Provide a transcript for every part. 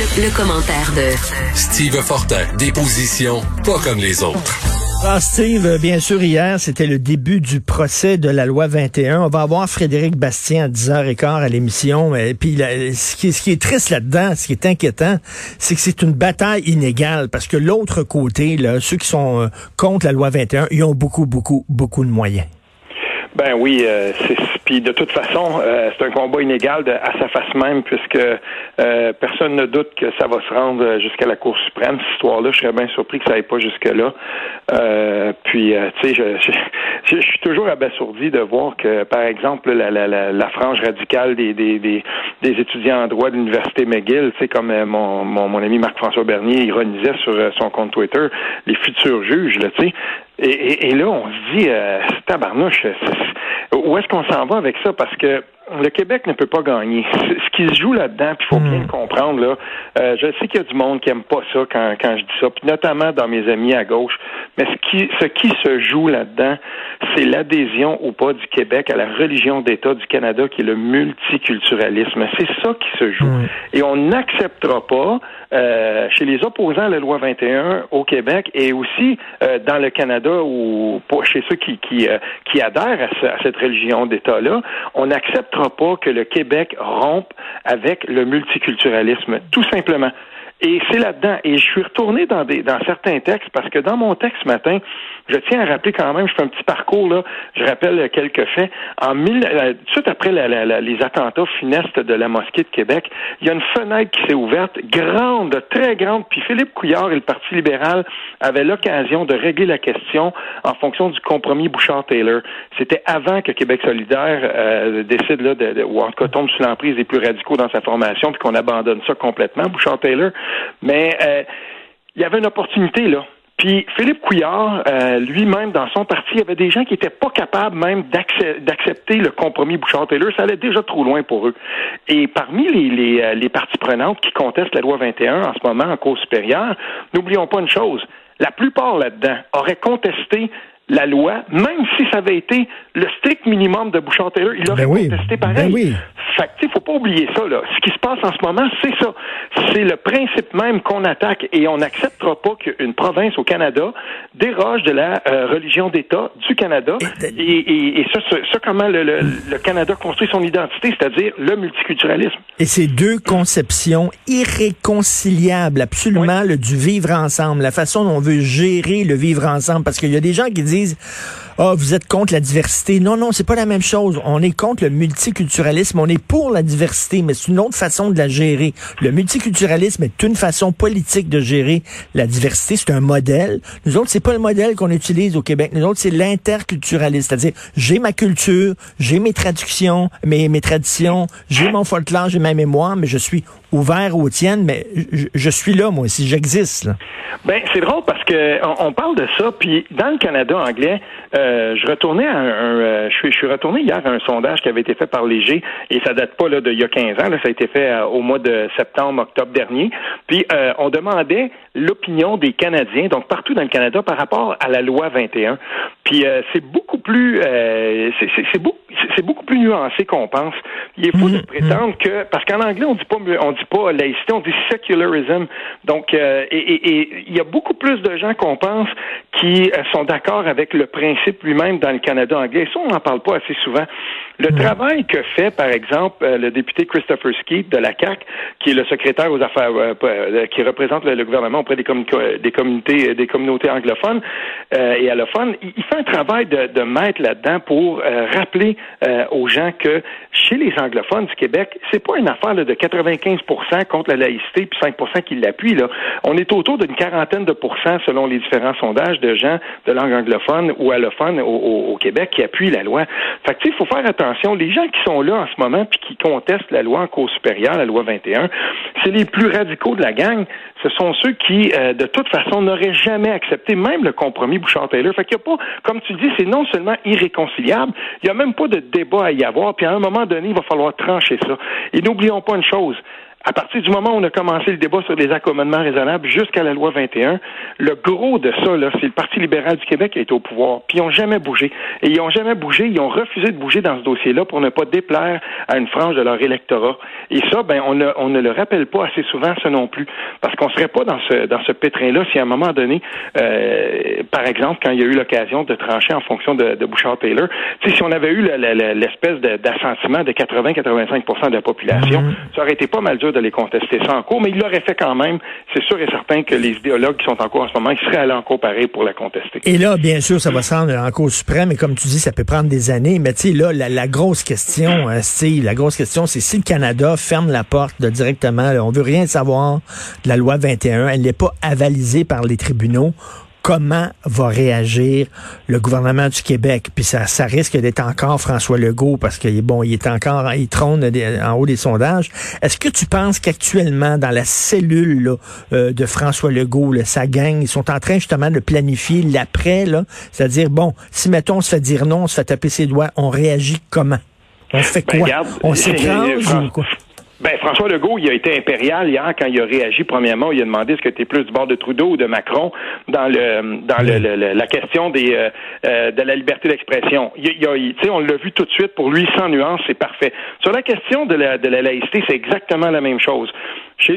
Le, commentaire de Steve Fortin, des positions pas comme les autres. Ah, Steve, bien sûr, hier, c'était le début du procès de la loi 21. On va avoir Frédéric Bastien à 10h15 à l'émission. Et puis, ce, qui, ce qui est triste là-dedans, ce qui est inquiétant, c'est que c'est une bataille inégale parce que l'autre côté, là, ceux qui sont euh, contre la loi 21, ils ont beaucoup, beaucoup, beaucoup de moyens. Ben oui, euh, c'est puis de toute façon, euh, c'est un combat inégal de, à sa face même, puisque euh, personne ne doute que ça va se rendre jusqu'à la Cour suprême. Cette histoire-là, je serais bien surpris que ça n'aille pas jusque-là. Euh, puis, tu sais, je, je, je, suis toujours abasourdi de voir que, par exemple, la, la, la, frange radicale des, des, des, des, étudiants en droit de l'Université McGill, tu sais, comme mon, mon, mon ami Marc-François Bernier ironisait sur son compte Twitter, les futurs juges, tu sais, et, et, là, on se dit, euh, tabarnouche, où est-ce qu'on s'en va avec ça? Parce que le Québec ne peut pas gagner. Ce qui se joue là-dedans, puis il faut bien le hmm. comprendre, là, euh, je sais qu'il y a du monde qui aime pas ça quand, quand je dis ça, puis notamment dans mes amis à gauche, mais ce qui, ce qui se joue là-dedans, c'est l'adhésion ou pas du Québec à la religion d'État du Canada, qui est le multiculturalisme. C'est ça qui se joue. Hmm. Et on n'acceptera pas, euh, chez les opposants à la loi 21 au Québec et aussi euh, dans le Canada ou chez ceux qui, qui, qui adhèrent à, à cette religion d'État-là, on n'acceptera pas que le Québec rompe avec le multiculturalisme, tout simplement. Et c'est là-dedans. Et je suis retourné dans, des, dans certains textes parce que dans mon texte ce matin, je tiens à rappeler quand même, je fais un petit parcours là, je rappelle quelques faits. En mille, euh, tout de suite après les attentats funestes de la mosquée de Québec, il y a une fenêtre qui s'est ouverte, grande, très grande. Puis Philippe Couillard et le Parti libéral avaient l'occasion de régler la question en fonction du compromis Bouchard-Taylor. C'était avant que Québec solidaire euh, décide là, de, ou en tout cas tombe sous l'emprise des plus radicaux dans sa formation, puis qu'on abandonne ça complètement, Bouchard-Taylor. Mais euh, il y avait une opportunité là. Puis Philippe Couillard, euh, lui-même, dans son parti, il y avait des gens qui n'étaient pas capables même d'accepter le compromis Bouchard-Taylor. Ça allait déjà trop loin pour eux. Et parmi les, les, euh, parties prenantes qui contestent la loi 21 en ce moment en cause supérieure, n'oublions pas une chose. La plupart là-dedans auraient contesté la loi, même si ça avait été le strict minimum de Bouchard-Taylor, il aurait ben contesté pareil. Ben oui. Fait que, faut pas oublier ça, là. Ce qui se passe en ce moment, c'est ça. C'est le principe même qu'on attaque et on n'acceptera pas qu'une province au Canada déroge de la euh, religion d'État du Canada. Et, et, ça, ça, comment le, le, Canada construit son identité, c'est-à-dire le multiculturalisme. Et ces deux conceptions irréconciliables, absolument, le, du vivre ensemble, la façon dont on veut gérer le vivre ensemble, parce qu'il y a des gens qui disent crise. Ah, vous êtes contre la diversité. Non, non, c'est pas la même chose. On est contre le multiculturalisme. On est pour la diversité, mais c'est une autre façon de la gérer. Le multiculturalisme est une façon politique de gérer la diversité. C'est un modèle. Nous autres, c'est pas le modèle qu'on utilise au Québec. Nous autres, c'est l'interculturalisme. C'est-à-dire, j'ai ma culture, j'ai mes traductions, mes, mes traditions, j'ai mon folklore, j'ai ma mémoire, mais je suis ouvert aux tiennes, mais je, suis là, moi, si j'existe. Ben, c'est drôle parce que on, parle de ça, puis dans le Canada anglais, euh, je retournais à un, euh, je, suis, retourné hier à un sondage qui avait été fait par Léger, et ça date pas là d'il y a 15 ans, ça a été fait euh, au mois de septembre, octobre dernier. Puis on demandait l'opinion des Canadiens, donc partout dans le Canada, par rapport à la loi 21. Puis c'est beaucoup plus, c'est beaucoup, c'est beaucoup plus nuancé qu'on pense. Il est fou de mmh, mmh. prétendre que, parce qu'en anglais on dit pas, on dit pas laïcité, on dit secularism. Donc, et il y a beaucoup plus de gens qu'on pense qui sont d'accord avec le principe lui-même dans le Canada anglais. Ça, on n'en parle pas assez souvent. Le travail que fait, par exemple, euh, le député Christopher Skeet de la CAC, qui est le secrétaire aux affaires, euh, euh, qui représente le, gouvernement auprès des, des communautés, des communautés anglophones et allophones, il, fait un travail de, de maître là-dedans pour rappeler aux gens que chez les anglophones du Québec, c'est pas une affaire de 95% contre la laïcité puis 5% qui l'appuient. Là, on est autour d'une quarantaine de pourcents selon les différents sondages de gens de langue anglophone ou allophone au, Québec qui appuient la loi. Fait que il faut faire attention les gens qui sont là en ce moment puis qui contestent la loi en cours supérieure, la loi 21, c'est les plus radicaux de la gang. Ce sont ceux qui, euh, de toute façon, n'auraient jamais accepté même le compromis Bouchard-Taylor. Fait qu'il comme tu dis, c'est non seulement irréconciliable, il n'y a même pas de débat à y avoir. Puis à un moment donné, il va falloir trancher ça. Et n'oublions pas une chose à partir du moment où on a commencé le débat sur les accommodements raisonnables jusqu'à la loi 21, le gros de ça, là, c'est le Parti libéral du Québec qui a été au pouvoir. Puis ils n'ont jamais bougé. Et ils n'ont jamais bougé. Ils ont refusé de bouger dans ce dossier-là pour ne pas déplaire à une frange de leur électorat. Et ça, ben, on, on ne le rappelle pas assez souvent, ça non plus. Parce qu'on serait pas dans ce, dans ce pétrin-là si à un moment donné, euh, par exemple, quand il y a eu l'occasion de trancher en fonction de, de Bouchard-Taylor, si on avait eu l'espèce d'assentiment de 80-85% de la population, mhm. ça aurait été pas mal dur d'aller contester ça en cours, mais il l'aurait fait quand même. C'est sûr et certain que les idéologues qui sont en cours en ce moment, ils seraient allés en cours pareil pour la contester. Et là, bien sûr, ça va se rendre en cours suprême, et comme tu dis, ça peut prendre des années, mais tu sais, là, la, grosse question, euh, c'est la grosse question, c'est si le Canada ferme la porte directement, là, on veut rien savoir de la loi 21, elle n'est pas avalisée par les tribunaux comment va réagir le gouvernement du Québec. Puis ça, ça risque d'être encore François Legault parce qu'il bon, il est encore, il trône en haut des sondages. Est-ce que tu penses qu'actuellement, dans la cellule euh, de François Legault, là, sa gang, ils sont en train justement de planifier l'après, c'est-à-dire, bon, si mettons on se fait dire non, on se fait taper ses doigts, on réagit comment? On fait ben, quoi? on s'écrase ou quoi? Ben, François Legault, il a été impérial hier quand il a réagi. Premièrement, il a demandé est-ce que tu es plus du bord de Trudeau ou de Macron dans le dans le, la question des euh, euh, de la liberté d'expression. Il, il, on l'a vu tout de suite. Pour lui, sans nuance, c'est parfait. Sur la question de la de la laïcité, c'est exactement la même chose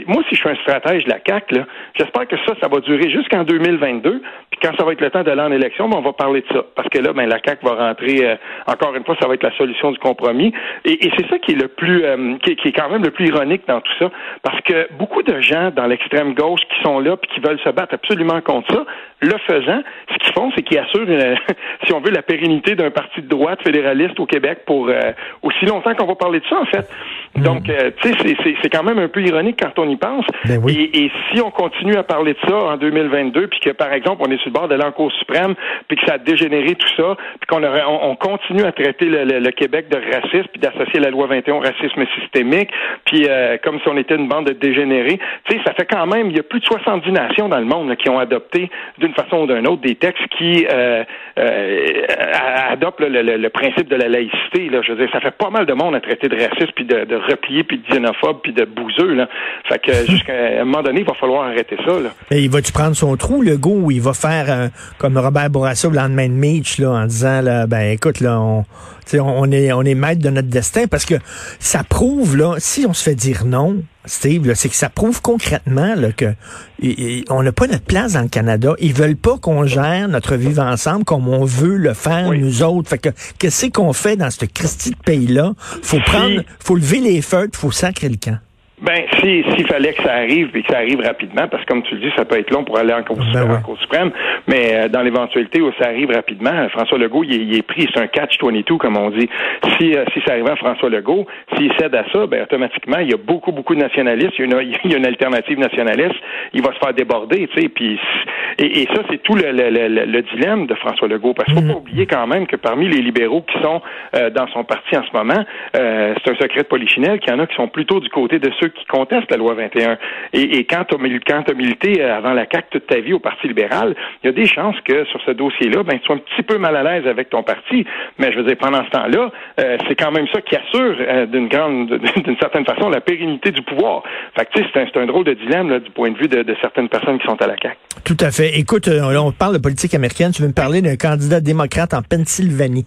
moi, si je suis un stratège de la CAC, j'espère que ça, ça va durer jusqu'en 2022. Puis quand ça va être le temps d'aller en élection, ben, on va parler de ça. Parce que là, ben, la CAC va rentrer, euh, encore une fois, ça va être la solution du compromis. Et, c'est ça qui est le plus, euh, qui, est quand même le plus ironique dans tout ça. Parce que beaucoup de gens dans l'extrême gauche qui sont là puis qui veulent se battre absolument contre ça, le faisant, ce qu'ils font, c'est qu'ils assurent, si on veut, la pérennité d'un parti de droite fédéraliste au Québec pour euh, aussi longtemps qu'on va parler de ça, en fait. Mm. Donc, tu sais, c'est quand même un peu ironique quand on y pense. Ben et, si on continue à parler de ça en 2022, puis que, par exemple, on est sur le bord de l'encours suprême, puis que ça a dégénéré tout ça, puis qu'on on, continue à traiter le, Québec de racisme, puis d'associer la loi 21 au racisme systémique, puis euh, comme si on était une bande de dégénérés, tu sais, ça fait quand même, il y a plus de 70 nations dans le monde qui ont adopté, d'une façon ou d'une autre, des textes qui euh, euh, adoptent le, principe de la laïcité. Là. Je veux dire, ça fait pas mal de monde à traiter de racisme, puis de, de replier, puis de xénophobe, puis de bouseux. Là. Fait que jusqu'à un moment donné, il va falloir arrêter ça. Là. Et il va-tu prendre son trou, le go, ou il va faire euh, comme Robert Bourassa le lendemain de Mitch, là, en disant là, ben écoute, là, on, on est on est maître de notre destin? Parce que ça prouve, là, si on se fait dire non, Steve, c'est que ça prouve concrètement là, que on n'a pas notre place dans le Canada. Ils veulent pas qu'on gère notre vivre ensemble comme on veut le faire nous autres. Fait que qu'est-ce qu'on fait dans ce Christie de pays-là? Faut prendre, faut lever les feux, faut sacrer le camp. Ben, s'il fallait que ça arrive et que ça arrive rapidement, parce que comme tu le dis, ça peut être long pour aller en Cour, ben suprême, mais euh, dans l'éventualité où ça arrive rapidement, François Legault, il, est pris, c'est un catch-22, comme on dit. Si, euh, si ça arrive à François Legault, s'il cède à ça, ben, automatiquement, il y a beaucoup, beaucoup de nationalistes, il y a une, il y a une alternative nationaliste, il va se faire déborder, tu sais, puis, et, et, ça, c'est tout le, le, le, dilemme de François Legault, parce qu'il faut pas mhm. oublier quand même que parmi les libéraux qui sont euh, dans son parti en ce moment, c'est un secret de polichinelle qu'il y en a qui sont plutôt du côté de ceux qui contestent la loi 21. Et, quand tu as, milité euh, avant la CAQ toute ta vie au Parti libéral, il y a des chances que sur ce dossier-là, ben, tu sois un petit peu mal à l'aise avec ton parti. Mais je veux dire, pendant ce temps-là, euh, c'est quand même ça qui assure euh, d'une grande, d'une certaine façon, la pérennité du pouvoir. Fait que, c'est un, drôle de dilemme du point de vue de, de, certaines personnes qui sont à la CAQ. Tout à fait. Écoute, on parle de politique américaine. Tu veux me parler d'un candidat démocrate en Pennsylvanie?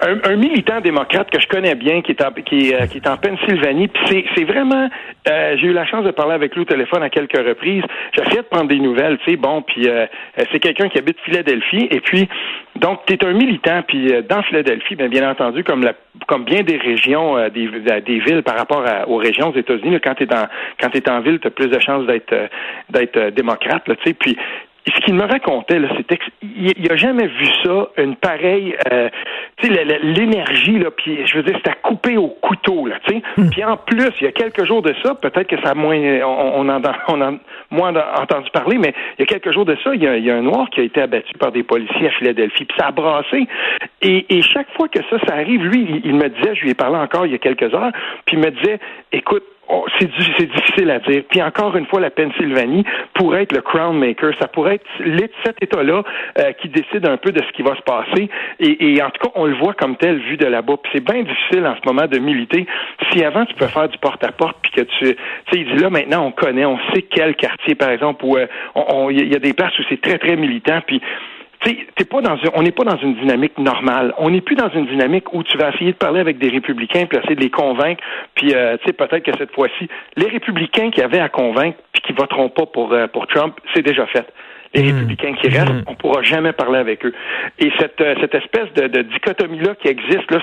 Un, militant démocrate que je connais bien qui est en, qui, euh, qui est en Pennsylvanie. Puis c'est vraiment, euh, j'ai eu la chance de parler avec lui au téléphone à quelques reprises. J'essaie de prendre des nouvelles, tu sais. Bon, puis euh, c'est quelqu'un qui habite Philadelphie. Et puis, donc, tu es un militant. Puis dans Philadelphie, bien, bien entendu, comme la, comme bien des régions, des, des villes par rapport aux régions aux États-Unis, quand tu es quand es en ville, tu as plus de chances d'être d'être démocrate, tu sais. Puis ce qu'il me racontait, c'était qu'il n'a jamais vu ça, une pareille, euh, l'énergie, là, puis je veux dire, c'était coupé au couteau, là, tu sais. Hmm. Puis en plus, il y a quelques jours de ça, peut-être que ça a moins, on, on, on a moins entendu parler, mais il y a quelques jours de ça, il y a, un noir qui a été abattu par des policiers à Philadelphie, puis ça a brassé. Et, chaque fois que ça, ça arrive, lui, il, il me disait, je lui ai parlé encore il y a quelques heures, puis il me disait, écoute, c'est difficile à dire. Puis encore une fois, la Pennsylvanie pourrait être le crown maker. Ça pourrait être cet État-là euh, qui décide un peu de ce qui va se passer. Et, en tout cas, on le voit comme tel vu de là-bas. Puis c'est bien difficile en ce moment de militer. Si avant tu peux faire du porte-à-porte, puis que tu, tu sais, il dit là maintenant on connaît, on sait quel quartier par exemple où il y a des places où c'est très très militant. Puis T'es pas dans on n'est pas dans une dynamique normale. On n'est plus dans une dynamique où tu vas essayer de parler avec des républicains puis essayer de les convaincre. Puis euh, tu sais peut-être que cette fois-ci, les républicains qui avaient à convaincre puis qui voteront pas pour euh, pour Trump, c'est déjà fait. Les hmm. républicains qui restent, hmm. on pourra jamais parler avec eux. Et cette euh, cette espèce de, de dichotomie là qui existe là,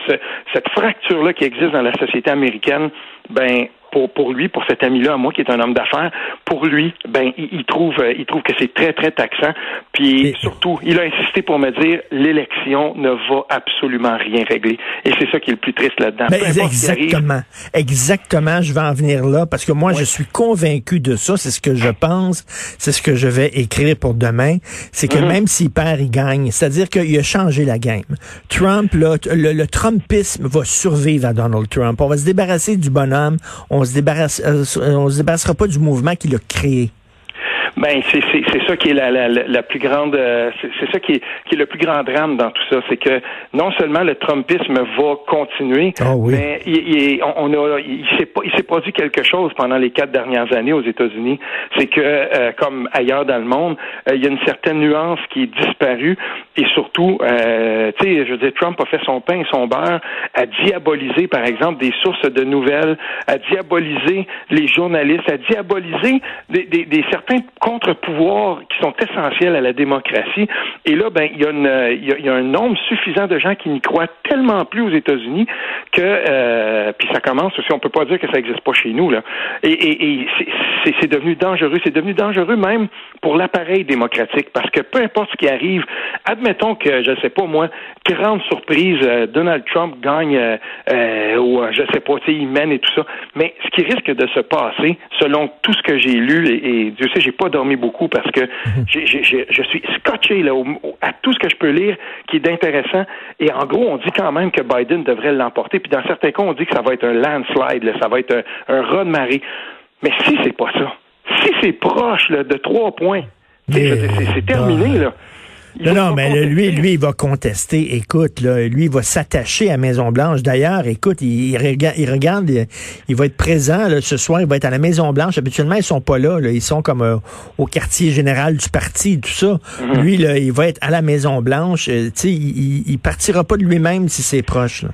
cette fracture là qui existe dans la société américaine, ben pour, lui, pour cet ami-là, à moi qui est un homme d'affaires, pour lui, ben il, trouve euh, il trouve que c'est très très taxant. Puis surtout, il a insisté pour me dire l'élection ne va absolument rien régler. Et c'est ça qui est le plus triste là-dedans. Ben, exactement, exactement. Je vais en venir là parce que moi je suis convaincu de ça. C'est ce que je pense. C'est ce que je vais écrire pour demain. C'est que mm-hmm. même s'il perd, il gagne. C'est-à-dire qu'il a changé la game. Trump, là, le, le Trumpisme va survivre à Donald Trump. On va se débarrasser du bonhomme. On se débarrasse, euh, on se débarrassera pas du mouvement qu'il a créé. Ben c'est c'est ça qui est la, la, la plus grande euh, c'est ça qui est qui est le plus grand drame dans tout ça, c'est que non seulement le Trumpisme va continuer, ah mais il, on a il s'est il s'est produit quelque chose pendant les quatre dernières années aux États-Unis, c'est que euh, comme ailleurs dans le monde, euh, il y a une certaine nuance qui est disparue. Et surtout, tu sais, je veux dire, Trump a fait son pain et son beurre à diaboliser par exemple des sources de nouvelles, à diaboliser les journalistes, à diaboliser des, des, des certains contre-pouvoirs qui sont essentiels à la démocratie. Et là, ben, il y, a y, a, un nombre suffisant de gens qui n'y croient tellement plus aux États-Unis que, euh, puis ça commence aussi, on peut pas dire que ça n'existe pas chez nous, là. Et, et, et c'est devenu dangereux. C'est devenu dangereux même pour l'appareil démocratique parce que peu importe ce qui arrive, admettons que, je sais pas moi, grande surprise, euh, Donald Trump gagne euh, euh ou je sais pas, il mène et tout ça. Mais ce qui risque de se passer, selon tout ce que j'ai lu, et, et Dieu sait, j'ai pas dormi beaucoup parce que je suis scotché là, à tout ce que je peux lire qui est d'intéressant. Et en gros, on dit quand même que Biden devrait l'emporter. Puis dans certains cas, on dit que ça va être un landslide, ça va être un, un de marée. Mais si c'est pas ça, si c'est proche de trois points, c'est terminé. Là. Non, non, mais lui, lui, il va contester. Écoute, là, lui, il va s'attacher à Maison-Blanche. D'ailleurs, écoute, il, regarde, il, regarde, il va être présent là, ce soir, il va être à la Maison-Blanche. Habituellement, ils sont pas là. là. Ils sont comme euh, au quartier général du parti, tout ça. Mm-hmm. Lui, là, il va être à la Maison-Blanche. Euh, tu sais, il, il partira pas de lui-même si c'est proche. Là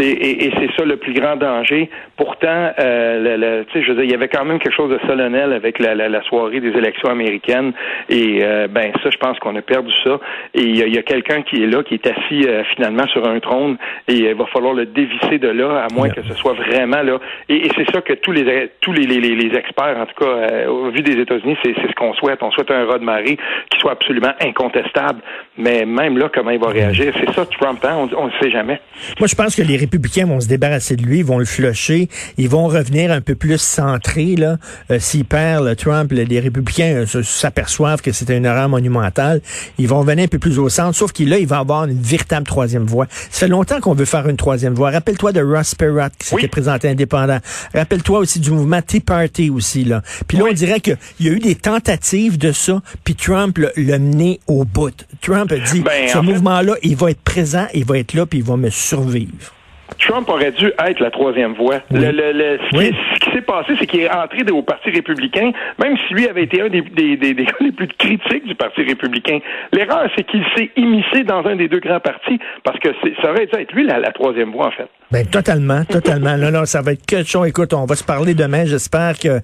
et, c'est ça le plus grand danger. Pourtant, euh, le, je veux dire, il y avait quand même quelque chose de solennel avec la, la, soirée des élections américaines. Et euh, ben ça, je pense qu'on a perdu ça. Et il y a, quelqu'un qui est là, qui est assis euh, finalement sur un trône, et il va falloir le dévisser de là, à moins que ce soit vraiment là. Et, c'est ça que tous les tous les, les, les experts, en tout cas, euh, au vu des États-Unis, c'est ce qu'on souhaite. On souhaite un raz de marée qui soit absolument incontestable. Mais même là, comment il va réagir, c'est ça Trump. Hein? On ne sait jamais. Moi, je pense que les républicains vont se débarrasser de lui, vont le flusher, ils vont revenir un peu plus centrés. Là, euh, s'il perd le Trump, les républicains euh, s'aperçoivent que c'était une erreur monumentale. Ils vont venir un peu plus au centre, sauf qu'il là, il va avoir une véritable troisième voie. Ça fait longtemps qu'on veut faire une troisième voie. Rappelle-toi de Ross Perot qui s'était présenté indépendant. Rappelle-toi aussi du mouvement Tea Party aussi là. Puis là, on dirait qu'il y a eu des tentatives de ça, puis Trump l'a mené au bout. Trump a dit, ben, ce mouvement-là, il va être présent, il va être là, puis il va me survivre. Trump aurait dû être la troisième voie. Le, le, ce qui, s'est passé, c'est qu'il est entré au Parti républicain, même si lui avait été un des, des, des, des les plus critiques du Parti républicain. L'erreur, c'est qu'il s'est immiscé dans un des deux grands partis, parce que ça aurait dû être lui la, la troisième voie, en fait. Ben, totalement, totalement. non, non, ça va être quelque chose. Écoute, on va se parler demain. J'espère que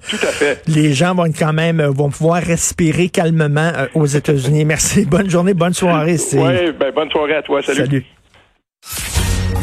les gens vont quand même, euh, vont pouvoir respirer calmement euh, aux États-Unis. Merci. Bonne journée, bonne soirée, Oui, ben, bonne soirée à toi. Salut. Salut.